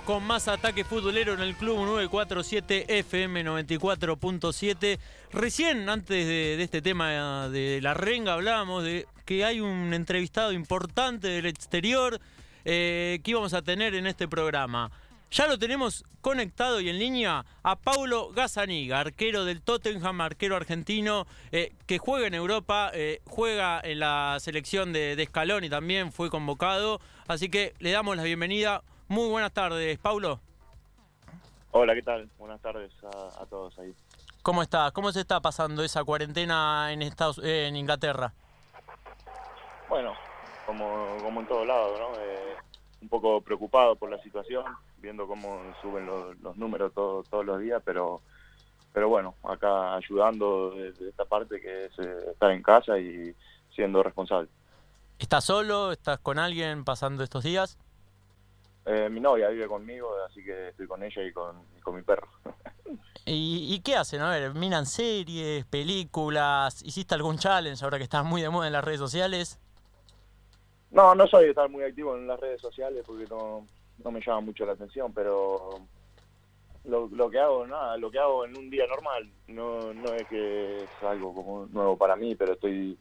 Con más ataque futbolero en el Club 947 FM 94.7. Recién, antes de, este tema de la renga, hablábamos de que hay un entrevistado importante del exterior eh, que íbamos a tener en este programa. Ya lo tenemos conectado y en línea a Paulo Gazzaniga, arquero del Tottenham, arquero argentino, eh, que juega en Europa, eh, juega en la selección de, de Scaloni también, fue convocado. Así que le damos la bienvenida. Muy buenas tardes, Paulo. Hola, ¿qué tal? Buenas tardes a, todos ahí. ¿Cómo está? ¿Cómo se está pasando esa cuarentena en Estados eh, en Inglaterra? Bueno, como, como en todos lados, ¿no? Eh, un poco preocupado por la situación, viendo cómo suben los, números todos los días, pero pero bueno, acá ayudando de, esta parte que es eh, estar en casa y siendo responsable. ¿Estás solo? ¿Estás con alguien pasando estos días? Eh, mi novia vive conmigo, así que estoy con ella y con, mi perro. ¿Y, qué hacen? A ver, ¿miran series, películas? ¿Hiciste algún challenge ahora que estás muy de moda en las redes sociales? No, no soy de estar muy activo en las redes sociales porque no, no me llama mucho la atención, pero lo, lo que hago, nada, lo que hago en un día normal, no, no es que es algo como nuevo para mí, pero estoy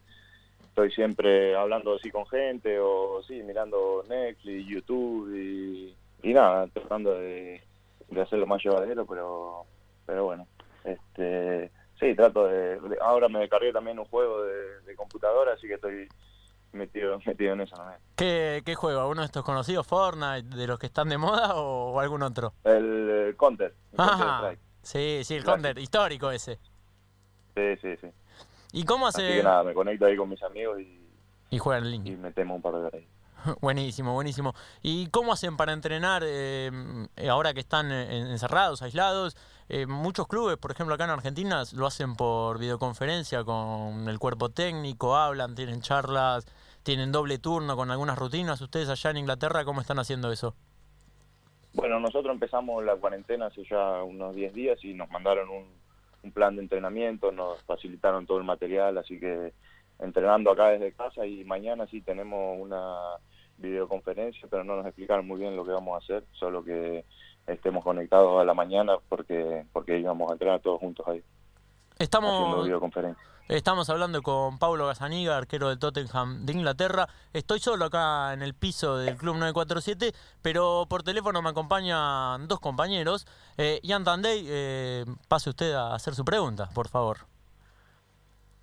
estoy siempre hablando así con gente o sí, mirando Netflix, YouTube y, nada, tratando de, hacerlo más llevadero, pero pero bueno, este sí, trato de, ahora me descargué también un juego de, computadora, así que estoy metido metido en eso también. ¿Qué, ¿Qué juego? ¿Uno de estos conocidos, Fortnite, de los que están de moda o, algún otro? El, Counter. sí, sí, el Counter, histórico ese. Sí, sí, sí. ¿Y cómo hace...? Así que nada, me conecto ahí con mis amigos y... Y juegan el link. Y metemos un par de horas ahí. Buenísimo, buenísimo. ¿Y cómo hacen para entrenar eh, ahora que están eh, encerrados, aislados? Eh, muchos clubes, por ejemplo acá en Argentina, lo hacen por videoconferencia con el cuerpo técnico, hablan, tienen charlas, tienen doble turno con algunas rutinas. ¿Ustedes allá en Inglaterra cómo están haciendo eso? Bueno, nosotros empezamos la cuarentena hace ya unos 10 días y nos mandaron un, un plan de entrenamiento, nos facilitaron todo el material, así que entrenando acá desde casa y mañana sí tenemos una videoconferencia, pero no nos explicaron muy bien lo que vamos a hacer, solo que estemos conectados a la mañana porque porque íbamos a entrenar todos juntos ahí. Estamos haciendo videoconferencia. Estamos hablando con Paulo Gazzaniga, arquero del Tottenham de Inglaterra. Estoy solo acá en el piso del Club 947, pero por teléfono me acompañan dos compañeros. Eh, Ian Tandey, eh, pase usted a hacer su pregunta, por favor.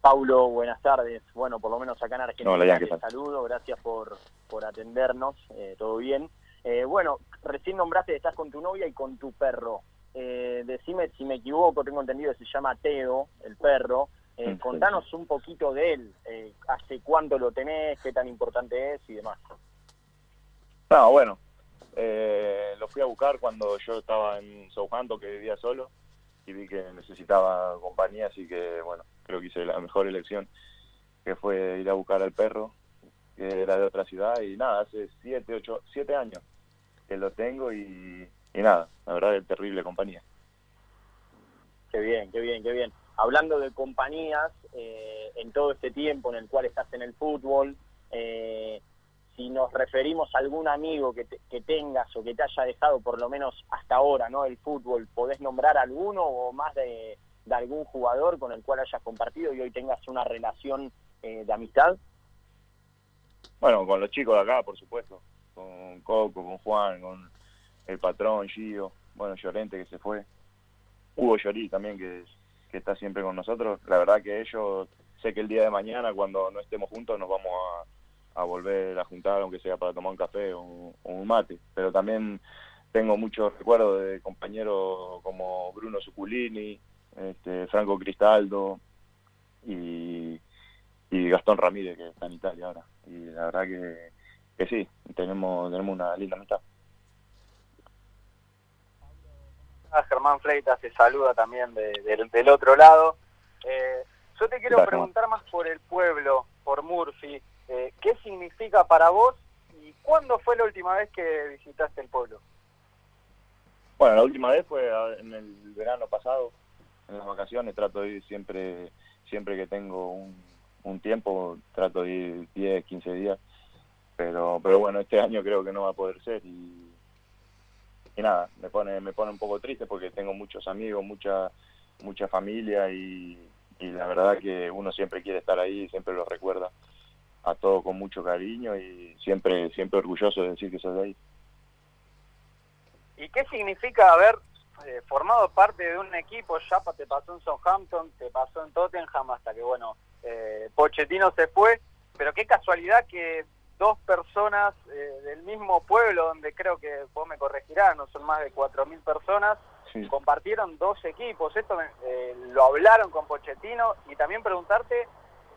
Paulo, buenas tardes. Bueno, por lo menos acá en Argentina Hola, te saludo, gracias por, por atendernos, eh, todo bien. Eh, bueno, recién nombraste estás con tu novia y con tu perro. decime si me equivoco, tengo entendido que se llama Teo, el perro. Eh, contanos un poquito de él, eh, hace cuánto lo tenés, qué tan importante es y demás. No, bueno, eh, lo fui a buscar cuando yo estaba en Southampton, que vivía solo, y vi que necesitaba compañía, así que bueno, creo que hice la mejor elección, que fue ir a buscar al perro, que era de otra ciudad, y nada, hace siete, ocho, siete años que lo tengo y, y nada, la verdad es terrible compañía. Qué bien, qué bien, qué bien hablando de compañías, eh, en todo este tiempo en el cual estás en el fútbol, eh, si nos referimos a algún amigo que, tengas o que te haya dejado por lo menos hasta ahora, ¿no? El fútbol, ¿podés nombrar alguno o más de, algún jugador con el cual hayas compartido y hoy tengas una relación eh, de amistad? Bueno, con los chicos de acá, por supuesto, con Coco, con Juan, con el patrón, Gio, bueno, Llorente que se fue, Hugo Llorí también que es que está siempre con nosotros. La verdad que ellos, sé que el día de mañana, cuando no estemos juntos, nos vamos a, volver a juntar, aunque sea para tomar un café o un, mate. Pero también tengo muchos recuerdos de compañeros como Bruno Suculini, este, Franco Cristaldo y, y Gastón Ramírez, que está en Italia ahora. Y la verdad que, que sí, tenemos, tenemos una linda amistad. Germán Fleitas te saluda también del otro lado. Eh, yo te quiero preguntar más por el pueblo, por Murphy. Eh, ¿Qué significa para vos y cuándo fue la última vez que visitaste el pueblo? Bueno, la última vez fue en el verano pasado, en las vacaciones. Trato de ir siempre, siempre que tengo un, un tiempo, trato de ir 10, 15 días. Pero, pero bueno, este año creo que no va a poder ser y nada, me pone, me pone un poco triste porque tengo muchos amigos, mucha, mucha familia y, y la verdad que uno siempre quiere estar ahí, siempre lo recuerda a todo con mucho cariño y siempre, siempre orgulloso de decir que soy de ahí. ¿Y qué significa haber eh, formado parte de un equipo? Ya te pasó en Southampton, te pasó en Tottenham, hasta que, bueno, eh, Pochettino se fue, pero qué casualidad que dos personas eh, del mismo pueblo, donde creo que vos me corregirás, no son más de 4.000 personas, compartieron dos equipos. Esto eh, lo hablaron con Pochettino y también preguntarte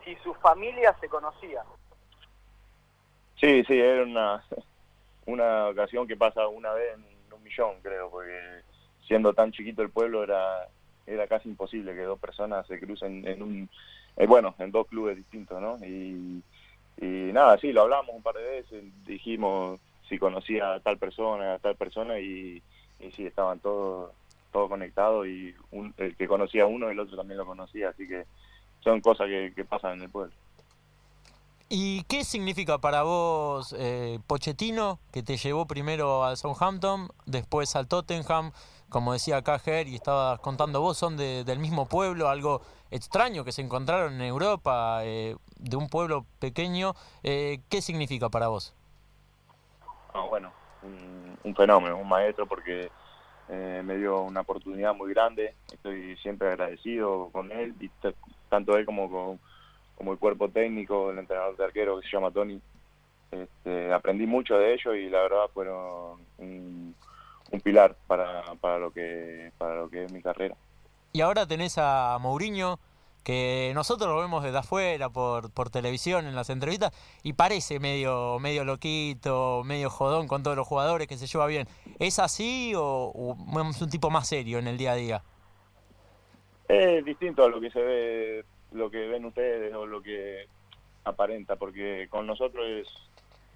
si su familia se conocía. Sí, sí, era una, una ocasión que pasa una vez en un millón, creo, porque siendo tan chiquito el pueblo era era casi imposible que dos personas se crucen en un eh, bueno en dos clubes distintos no y, y nada sí lo hablamos un par de veces dijimos si conocía a tal persona a tal persona y, sí estaban todos todo conectados y el que conocía uno el otro también lo conocía así que son cosas que, pasan en el pueblo ¿Y qué significa para vos eh, Pochettino, que te llevó primero al Southampton, después al Tottenham, como decía acá y estabas contando vos, son del mismo pueblo, algo extraño que se encontraron en Europa, eh, de un pueblo pequeño. Eh, ¿Qué significa para vos? bueno, un, fenómeno, un maestro, porque eh, me dio una oportunidad muy grande. Estoy siempre agradecido con él, y tanto él como con como el cuerpo técnico, el entrenador de arquero que se llama Tony. Este, aprendí mucho de ellos y la verdad fueron un, un pilar para, para, lo que, para lo que es mi carrera. Y ahora tenés a Mourinho, que nosotros lo vemos desde afuera por, por televisión en las entrevistas y parece medio, medio loquito, medio jodón con todos los jugadores que se lleva bien. ¿Es así o, es un tipo más serio en el día a día? Es distinto a lo que se ve, lo que ven ustedes o lo que aparenta, porque con nosotros es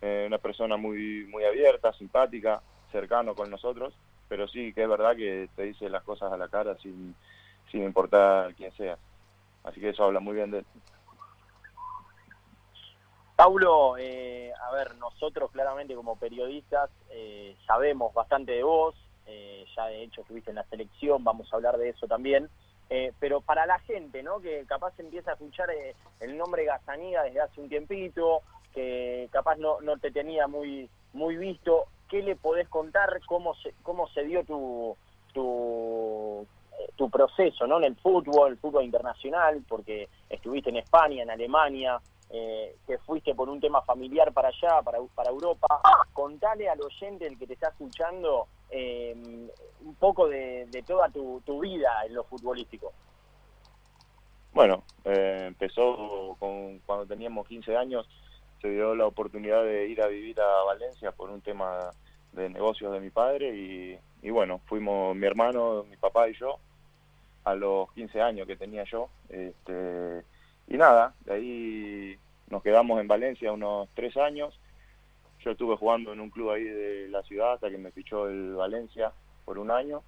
eh, una persona muy, muy abierta, simpática, cercano con nosotros, pero sí que es verdad que te dice las cosas a la cara sin, sin importar quién sea. Así que eso habla muy bien de él. Paulo, eh, a ver, nosotros claramente como periodistas eh, sabemos bastante de vos, eh, ya de hecho estuviste en la selección, vamos a hablar de eso también, pero para la gente, ¿no? Que capaz empieza a escuchar el nombre Gazaniga desde hace un tiempito, que capaz no, no te tenía muy, muy visto, ¿qué le podés contar? ¿Cómo se, cómo se dio tu, tu, tu proceso ¿no? en el fútbol, el fútbol internacional? Porque estuviste en España, en Alemania, eh, que fuiste por un tema familiar para allá, para, para Europa. Contale al oyente, el que te está escuchando, eh, un poco de, toda tu, vida en lo futbolístico. Bueno, eh, empezó con, cuando teníamos 15 años se dio la oportunidad de ir a vivir a Valencia por un tema de negocios de mi padre y, bueno, fuimos mi hermano, mi papá y yo a los 15 años que tenía yo. Este, y nada, de ahí nos quedamos en Valencia unos tres años. Yo estuve jugando en un club ahí de la ciudad hasta que me fichó el Valencia por un año.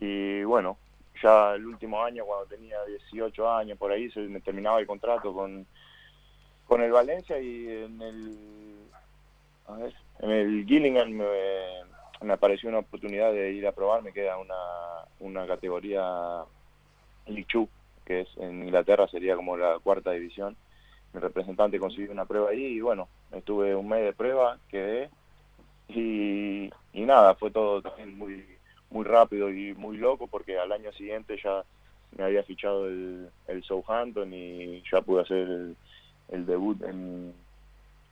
Y bueno, ya el último año, cuando tenía 18 años, por ahí se me terminaba el contrato con, con el Valencia y en el a en el Gillingham me, apareció una oportunidad de ir a probar, me queda una, una categoría League que es en Inglaterra sería como la cuarta división. Mi representante consiguió una prueba ahí y bueno, estuve un mes de prueba, quedé y, y nada, fue todo también muy muy rápido y muy loco porque al año siguiente ya me había fichado el, el Southampton y ya pude hacer el, el debut en,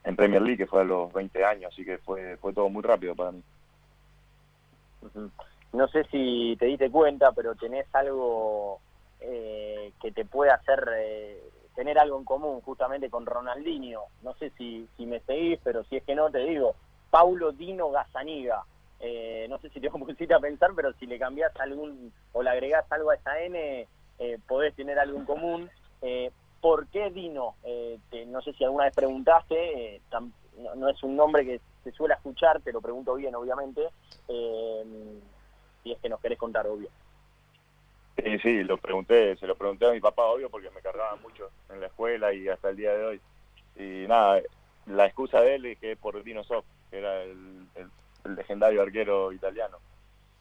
en Premier League, que fue a los 20 años, así que fue, fue todo muy rápido para mí. No sé si te diste cuenta, pero tenés algo eh, que te puede hacer eh, tener algo en común justamente con Ronaldinho. No sé si, si me seguís, pero si es que no, te digo, Paulo Dino Gazaniga. Eh, no sé si te pusiste a pensar, pero si le cambiás algún o le agregás algo a esa N, eh, podés tener algo en común. Eh, ¿Por qué Dino? Eh, no sé si alguna vez preguntaste, eh, no, es un nombre que se suele escuchar, te lo pregunto bien, obviamente, si es que nos querés contar, obvio. Sí, sí, lo pregunté, se lo pregunté a mi papá, obvio, porque me cargaba mucho en la escuela y hasta el día de hoy. Y nada, la excusa de él es que es por Dino Soft, que era el, el legendario arquero italiano.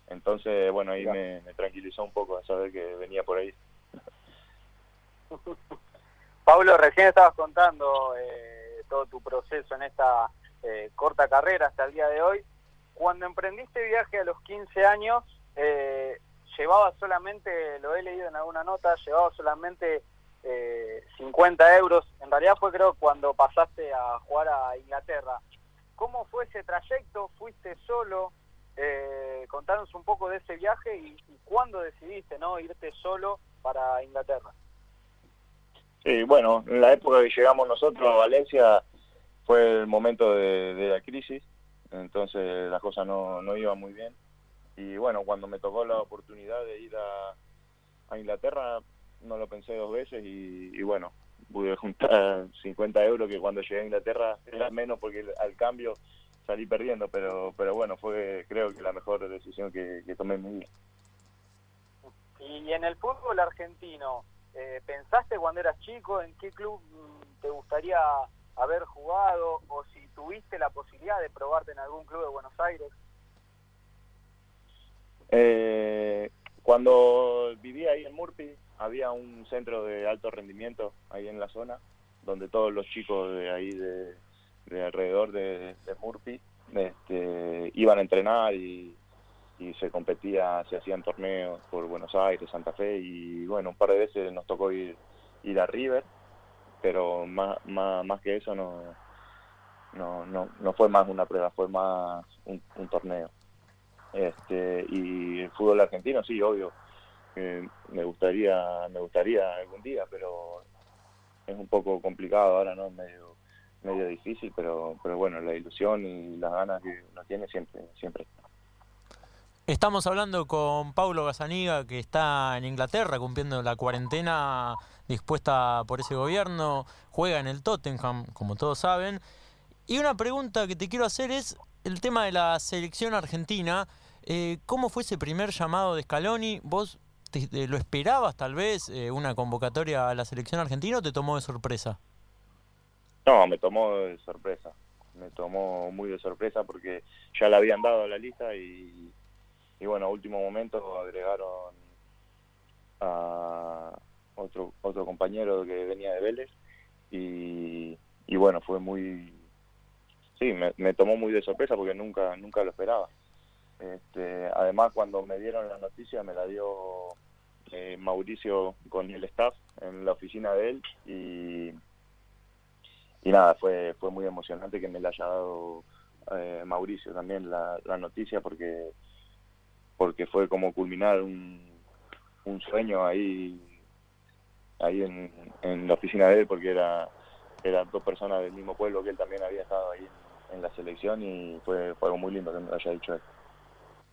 Entonces, bueno, ahí me, tranquilizó un poco a saber que venía por ahí. Pablo, recién estabas contando eh, todo tu proceso en esta eh, corta carrera hasta el día de hoy. Cuando emprendiste viaje a los 15 años, eh, llevaba solamente, lo he leído en alguna nota, llevaba solamente 50 euros. En realidad fue creo cuando pasaste a jugar a Inglaterra. ¿Cómo fue ese trayecto? ¿Fuiste solo? Eh, contanos un poco de ese viaje y, cuándo decidiste no irte solo para Inglaterra. Sí, bueno, en la época que llegamos nosotros a Valencia fue el momento de, la crisis, entonces las cosas no, no iban muy bien. Y bueno, cuando me tocó la oportunidad de ir a, Inglaterra, no lo pensé dos veces y, bueno, pude juntar 50 euros que cuando llegué a Inglaterra era menos porque al cambio salí perdiendo, pero pero bueno, fue creo que la mejor decisión que, tomé en mi vida. Y en el fútbol argentino, eh, ¿pensaste cuando eras chico en qué club te gustaría haber jugado o si tuviste la posibilidad de probarte en algún club de Buenos Aires? Eh, cuando vivía ahí en Murphy había un centro de alto rendimiento ahí en la zona donde todos los chicos de ahí de, de alrededor de, de Murphy este, iban a entrenar y, se competía, se hacían torneos por Buenos Aires, Santa Fe y bueno, un par de veces nos tocó ir, ir a River, pero más, más, más que eso no, no, no, no fue más una prueba, fue más un, torneo. Este, y el fútbol argentino, sí, obvio, me gustaría me gustaría algún día, pero es un poco complicado ahora, ¿no? Medio medio difícil, pero, pero bueno, la ilusión y las ganas que uno tiene siempre, siempre Estamos hablando con Paulo Gazaniga, que está en Inglaterra cumpliendo la cuarentena dispuesta por ese gobierno, juega en el Tottenham, como todos saben. Y una pregunta que te quiero hacer es el tema de la selección argentina. Eh, ¿Cómo fue ese primer llamado de Scaloni? ¿Vos lo esperabas tal vez, eh, una convocatoria a la selección argentina o te tomó de sorpresa? No, me tomó de sorpresa. Me tomó muy de sorpresa porque ya le habían dado la lista y, y bueno, a último momento agregaron a otro otro compañero que venía de Vélez y, y bueno, fue muy... Sí, me, tomó muy de sorpresa porque nunca nunca lo esperaba. Este, además, cuando me dieron la noticia, me la dio eh, Mauricio con el staff en la oficina de él y y nada, fue, fue muy emocionante que me la haya dado eh, Mauricio también la, la noticia porque porque fue como culminar un, un sueño ahí ahí en, en la oficina de él porque era eran dos personas del mismo pueblo que él también había estado ahí en, la selección y fue, fue algo muy lindo que me lo haya dicho él.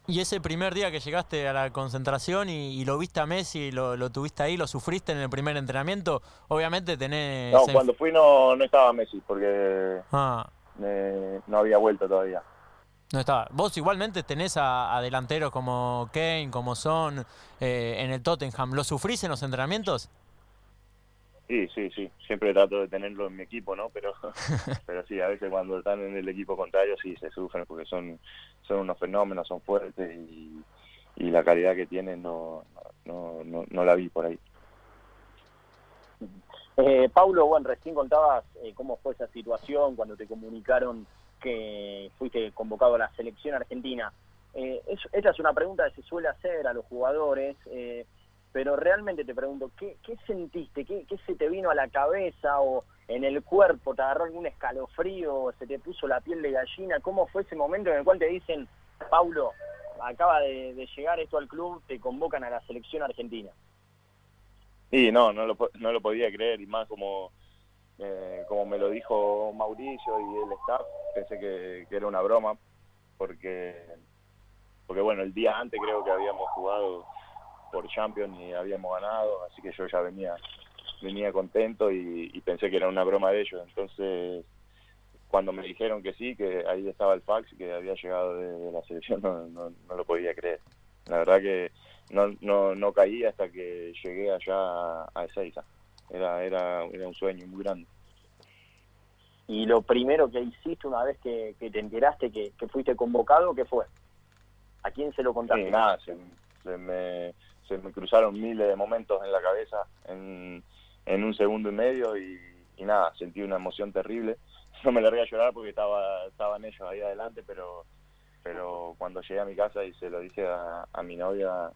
Y ese primer día que llegaste a la concentración y, lo viste a Messi, lo, lo, tuviste ahí, lo sufriste en el primer entrenamiento, obviamente tenés... No, cuando fui no, no estaba Messi porque ah. no había vuelto todavía. No estaba. Vos igualmente tenés a, delanteros como Kane, como Son, eh, en el Tottenham. ¿Lo sufrís en los entrenamientos? Sí, sí, sí. Siempre trato de tenerlo en mi equipo, ¿no? Pero, pero sí, a veces cuando están en el equipo contrario sí se sufren porque son, son unos fenómenos, son fuertes y, y la calidad que tienen no, no, no, no la vi por ahí. Eh, Paulo, bueno, recién contabas eh, cómo fue esa situación cuando te comunicaron que fuiste convocado a la selección argentina. Eh, esta es una pregunta que se suele hacer a los jugadores. Eh, pero realmente te pregunto, ¿qué, qué sentiste? ¿Qué, ¿Qué, se te vino a la cabeza o en el cuerpo? ¿Te agarró algún escalofrío? ¿Se te puso la piel de gallina? ¿Cómo fue ese momento en el cual te dicen, Paulo, acaba de, llegar esto al club, te convocan a la selección argentina? Sí, no, no lo, no lo podía creer y más como, eh, como me lo dijo Mauricio y el staff, pensé que, que era una broma porque, porque bueno, el día antes creo que habíamos jugado por Champions y habíamos ganado, así que yo ya venía venía contento y, pensé que era una broma de ellos. Entonces, cuando me dijeron que sí, que ahí estaba el fax, que había llegado de, la selección, no, no, lo podía creer. La verdad que no, no, no caí hasta que llegué allá a Ezeiza. Era, era, era un sueño muy grande. y lo primero que hiciste una vez que, te enteraste que, fuiste convocado, ¿qué fue? ¿A quién se lo contaste? Sí, nada, se, me, se me cruzaron miles de momentos en la cabeza en, un segundo y medio y, nada, sentí una emoción terrible. No me largué a llorar porque estaba estaban ellos ahí adelante, pero pero cuando llegué a mi casa y se lo dije a, a mi novia,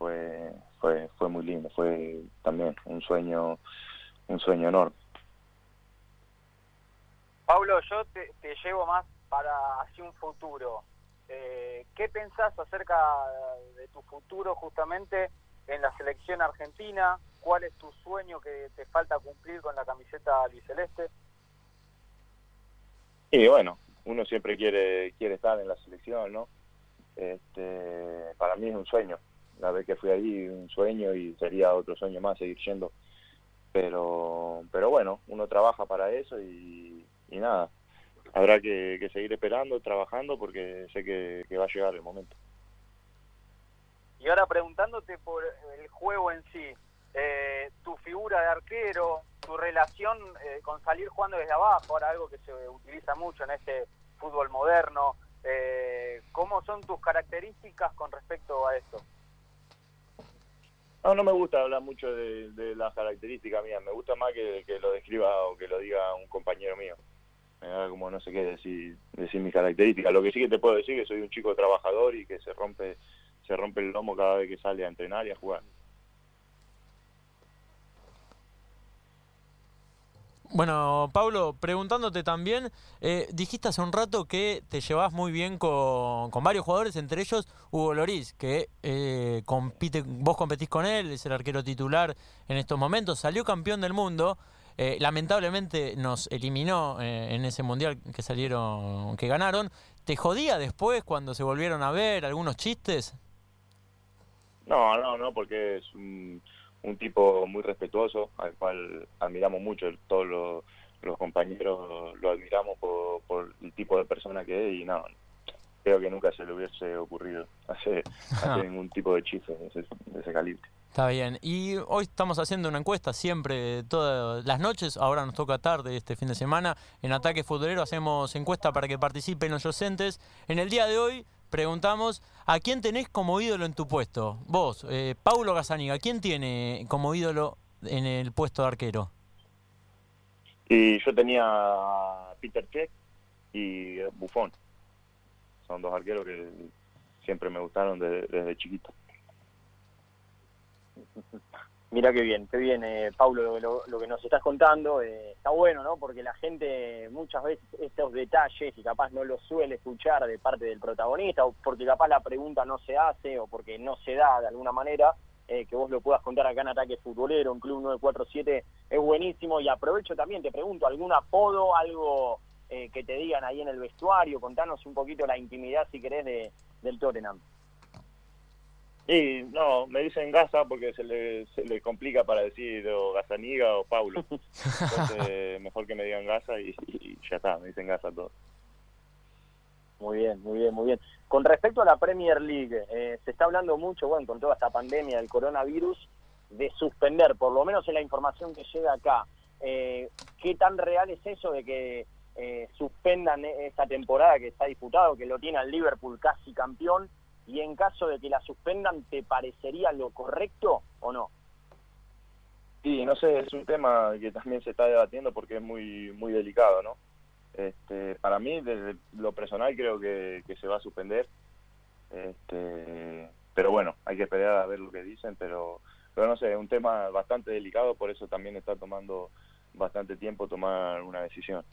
fue, fue, fue muy lindo, fue también un sueño, un sueño enorme. Pablo, yo te, llevo más para hacia un futuro. Eh, ¿Qué pensás acerca de tu futuro justamente en la selección argentina? ¿Cuál es tu sueño que te falta cumplir con la camiseta albiceleste? Y bueno, uno siempre quiere quiere estar en la selección, ¿no? Este, para mí es un sueño. La vez que fui ahí, un sueño y sería otro sueño más seguir yendo. Pero, pero bueno, uno trabaja para eso y nada, habrá que, seguir esperando, trabajando, porque sé que, va a llegar el momento. Y ahora preguntándote por el juego en sí, eh, tu figura de arquero, tu relación eh, con salir jugando desde abajo, ahora algo que se utiliza mucho en este fútbol moderno, eh, ¿cómo son tus características con respecto a esto? No, no me gusta hablar mucho de, las características mías, me gusta más que, que, lo describa o que lo diga un compañero mío como no sé qué decir, decir mis características. Lo que sí que te puedo decir es que soy un chico trabajador y que se rompe, se rompe el lomo cada vez que sale a entrenar y a jugar. Bueno, Pablo, preguntándote también, eh, dijiste hace un rato que te llevas muy bien con, varios jugadores, entre ellos Hugo Loris, que eh, compite, vos competís con él, es el arquero titular en estos momentos, salió campeón del mundo. Eh, lamentablemente nos eliminó eh, en ese mundial que salieron, que ganaron. ¿Te jodía después cuando se volvieron a ver algunos chistes? No, no, no, porque es un, tipo muy respetuoso, al cual admiramos mucho, todos los, compañeros lo admiramos por, el tipo de persona que es y no, creo que nunca se le hubiese ocurrido hacer, ningún tipo de chiste de ese calibre. Está bien. Y hoy estamos haciendo una encuesta siempre, todas las noches. Ahora nos toca tarde este fin de semana. En Ataque Futbolero hacemos encuesta para que participen los docentes. En el día de hoy preguntamos a quién tenés como ídolo en tu puesto. Vos, eh, Paulo Gazaniga, ¿quién tiene como ídolo en el puesto de arquero? Y yo tenía a Peter Check y Buffon. Son dos arqueros que siempre me gustaron desde chiquito. Mira qué bien, qué bien, eh, Paulo, lo, que nos estás contando. Eh, está bueno, ¿no? Porque la gente muchas veces estos detalles y capaz no los suele escuchar de parte del protagonista, o porque capaz la pregunta no se hace, o porque no se da de alguna manera, eh, que vos lo puedas contar acá en Ataque Futbolero, en Club 947, es buenísimo. Y aprovecho también, te pregunto, ¿algún apodo, algo que te digan ahí en el vestuario? Contanos un poquito la intimidad, si querés, de, del Tottenham. Sí, no, me dicen Gaza porque se le, se le complica para decir o Gazaniga o Paulo. Entonces, mejor que me digan Gaza y, ya está, me dicen Gaza todo. Muy bien, muy bien, muy bien. Con respecto a la Premier League, eh, se está hablando mucho, bueno, con toda esta pandemia del coronavirus, de suspender, por lo menos en la información que llega acá. Eh, ¿Qué tan real es eso de que eh, suspendan esta temporada que está disputado, que lo tiene al Liverpool casi campeón? Y en caso de que la suspendan, ¿te parecería lo correcto o no? Sí, no sé, es un tema que también se está debatiendo porque es muy muy delicado, ¿no? Este, para mí, desde lo personal, creo que, se va a suspender. Este, pero bueno, hay que esperar a ver lo que dicen, pero, pero no sé, es un tema bastante delicado, por eso también está tomando bastante tiempo tomar una decisión.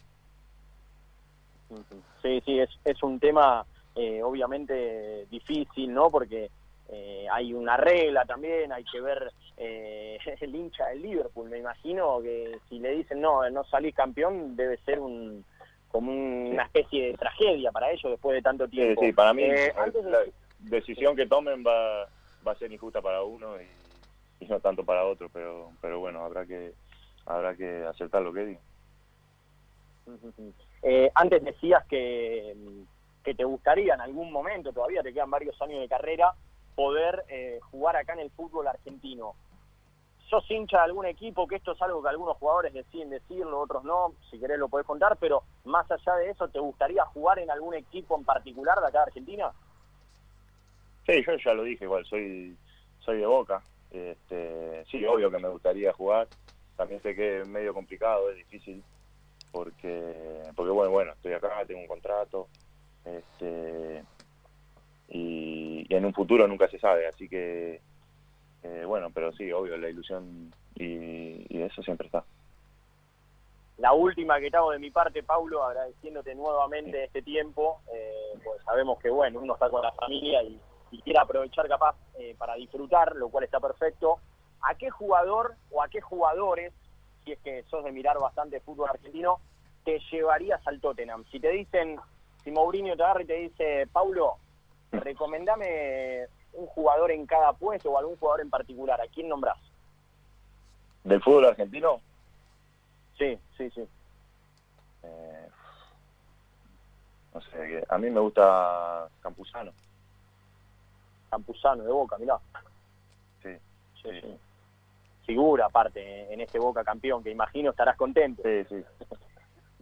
Sí, sí, es, es un tema eh, obviamente difícil, ¿no? Porque eh, hay una regla también, hay que ver eh, el hincha del Liverpool. Me imagino que si le dicen no, no salís campeón, debe ser un como una especie de tragedia para ellos después de tanto tiempo. Sí, para mí la decisión que tomen va, va a ser injusta para uno y, no tanto para otro, pero pero bueno, habrá que habrá que aceptar lo que digan. antes decías que que te gustaría en algún momento, todavía te quedan varios años de carrera, poder eh, jugar acá en el fútbol argentino. sos hincha de algún equipo, que esto es algo que algunos jugadores deciden decirlo, otros no, si querés lo podés contar, pero más allá de eso, ¿te gustaría jugar en algún equipo en particular de acá de Argentina? Sí, yo ya lo dije, igual, soy, soy de Boca. Este, sí, obvio que me gustaría jugar. También sé que es medio complicado, es difícil, porque, porque bueno, bueno, estoy acá, tengo un contrato, este, y, y en un futuro nunca se sabe, así que eh, bueno, pero sí, obvio, la ilusión y, y, eso siempre está. La última que te hago de mi parte, Paulo, agradeciéndote nuevamente este tiempo, eh, pues sabemos que bueno, uno está con la familia y, y quiere aprovechar capaz eh, para disfrutar, lo cual está perfecto. ¿A qué jugador o a qué jugadores, si es que sos de mirar bastante fútbol argentino, te llevarías al Tottenham? Si te dicen, si Mourinho te agarra y te dice, Paulo, recomendame un jugador en cada puesto o algún jugador en particular, ¿a quién nombrás? ¿Del fútbol argentino? Sí, sí, sí. Eh, no sé, a mí me gusta Campuzano. Campuzano de Boca, mirá. Sí, sí, sí. Figura aparte en este Boca campeón, que imagino estarás contento. Sí, sí.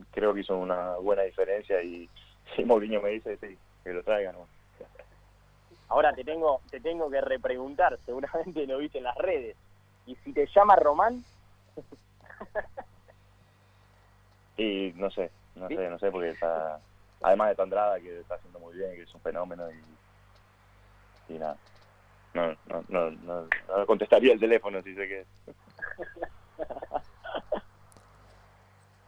Creo que hizo una buena diferencia y si Mourinho me dice, sí, que lo traigan. ¿no? Ahora te tengo, te tengo que repreguntar, seguramente lo viste en las redes. ¿Y si te llama Román? y no sé, no sé, no sé, porque está, además de Tandrada, que está haciendo muy bien, que es un fenómeno, y, y nada. No, no, no, no, no contestaría el teléfono si sé que...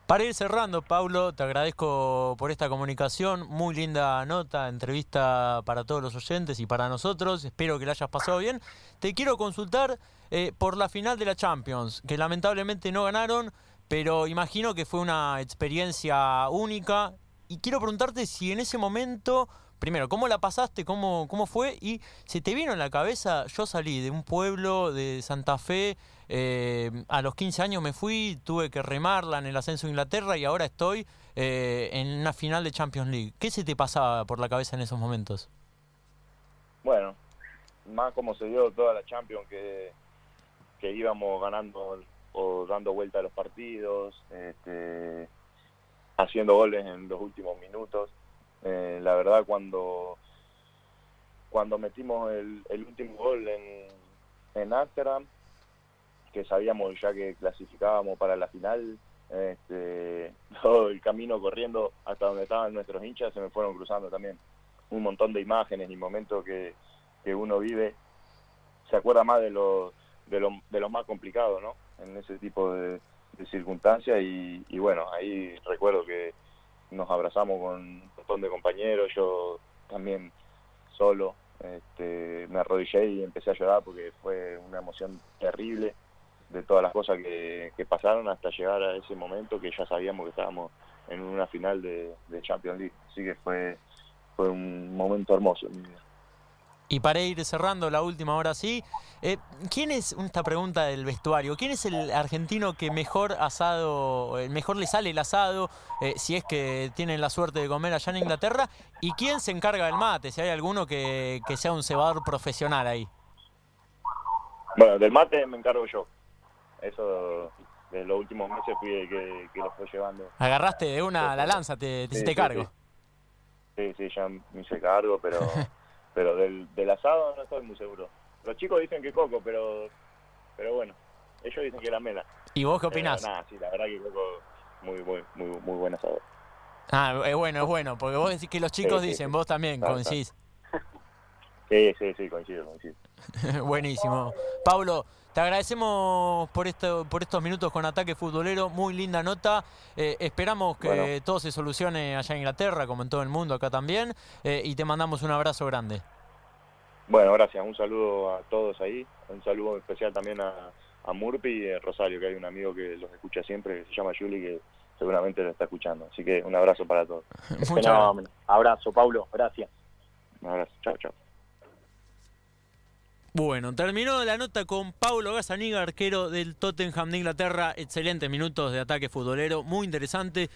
Para ir cerrando, Paulo, te agradezco por esta comunicación. Muy linda nota, entrevista para todos los oyentes y para nosotros. Espero que la hayas pasado bien. Te quiero consultar eh, por la final de la Champions, que lamentablemente no ganaron, pero imagino que fue una experiencia única. Y quiero preguntarte si en ese momento primero, ¿cómo la pasaste? ¿Cómo, ¿Cómo fue? Y se te vino en la cabeza, yo salí de un pueblo de Santa Fe, eh, a los 15 años me fui, tuve que remarla en el ascenso a Inglaterra y ahora estoy eh, en una final de Champions League. ¿Qué se te pasaba por la cabeza en esos momentos? Bueno, más como se dio toda la Champions que, íbamos ganando o dando vuelta a los partidos, este, haciendo goles en los últimos minutos. Eh, la verdad cuando cuando metimos el, el último gol en, en Amsterdam, que sabíamos ya que clasificábamos para la final, este, todo el camino corriendo hasta donde estaban nuestros hinchas se me fueron cruzando también un montón de imágenes y momentos que, que uno vive. Se acuerda más de lo, de lo, de lo más complicado, ¿no? En ese tipo de, de circunstancias y, y bueno, ahí recuerdo que nos abrazamos con un montón de compañeros, yo también solo, este, me arrodillé y empecé a llorar porque fue una emoción terrible de todas las cosas que, que, pasaron hasta llegar a ese momento que ya sabíamos que estábamos en una final de, de Champions League. Así que fue, fue un momento hermoso. Y para ir cerrando la última hora sí, eh, ¿quién es, esta pregunta del vestuario, quién es el argentino que mejor asado, mejor le sale el asado, eh, si es que tienen la suerte de comer allá en Inglaterra? ¿Y quién se encarga del mate, si hay alguno que, que sea un cebador profesional ahí? Bueno, del mate me encargo yo. Eso de los últimos meses fui el que, que lo fue llevando. Agarraste de una la lanza, te, te sí, hiciste sí, cargo. Sí. sí, ya me hice cargo, pero... pero del, del asado no estoy muy seguro. Los chicos dicen que Coco, pero pero bueno, ellos dicen que la Mela. ¿Y vos qué opinás? Eh, nada, sí, la verdad que Coco muy muy muy muy buen asado. Ah, es bueno, es bueno, porque vos decís que los chicos dicen, vos también claro, coincidís. Sí, sí, sí, coincido, coincido. Buenísimo. Pablo, te agradecemos por esto, por estos minutos con Ataque Futbolero, muy linda nota. Eh, esperamos que Bueno. todo se solucione allá en Inglaterra, como en todo el mundo, acá también. eh, y te mandamos un abrazo grande. Bueno, gracias. Un saludo a todos ahí. Un saludo especial también a, a Murpi y a Rosario, que hay un amigo que los escucha siempre, que se llama Juli, que seguramente lo está escuchando. Así que un abrazo para todos. Muchas gracias. Abrazo, Paulo, gracias. Un abrazo. Chao, chao. Bueno, terminó la nota con Paulo Gazzaniga, arquero del Tottenham de Inglaterra. Excelentes minutos de ataque futbolero, muy interesante.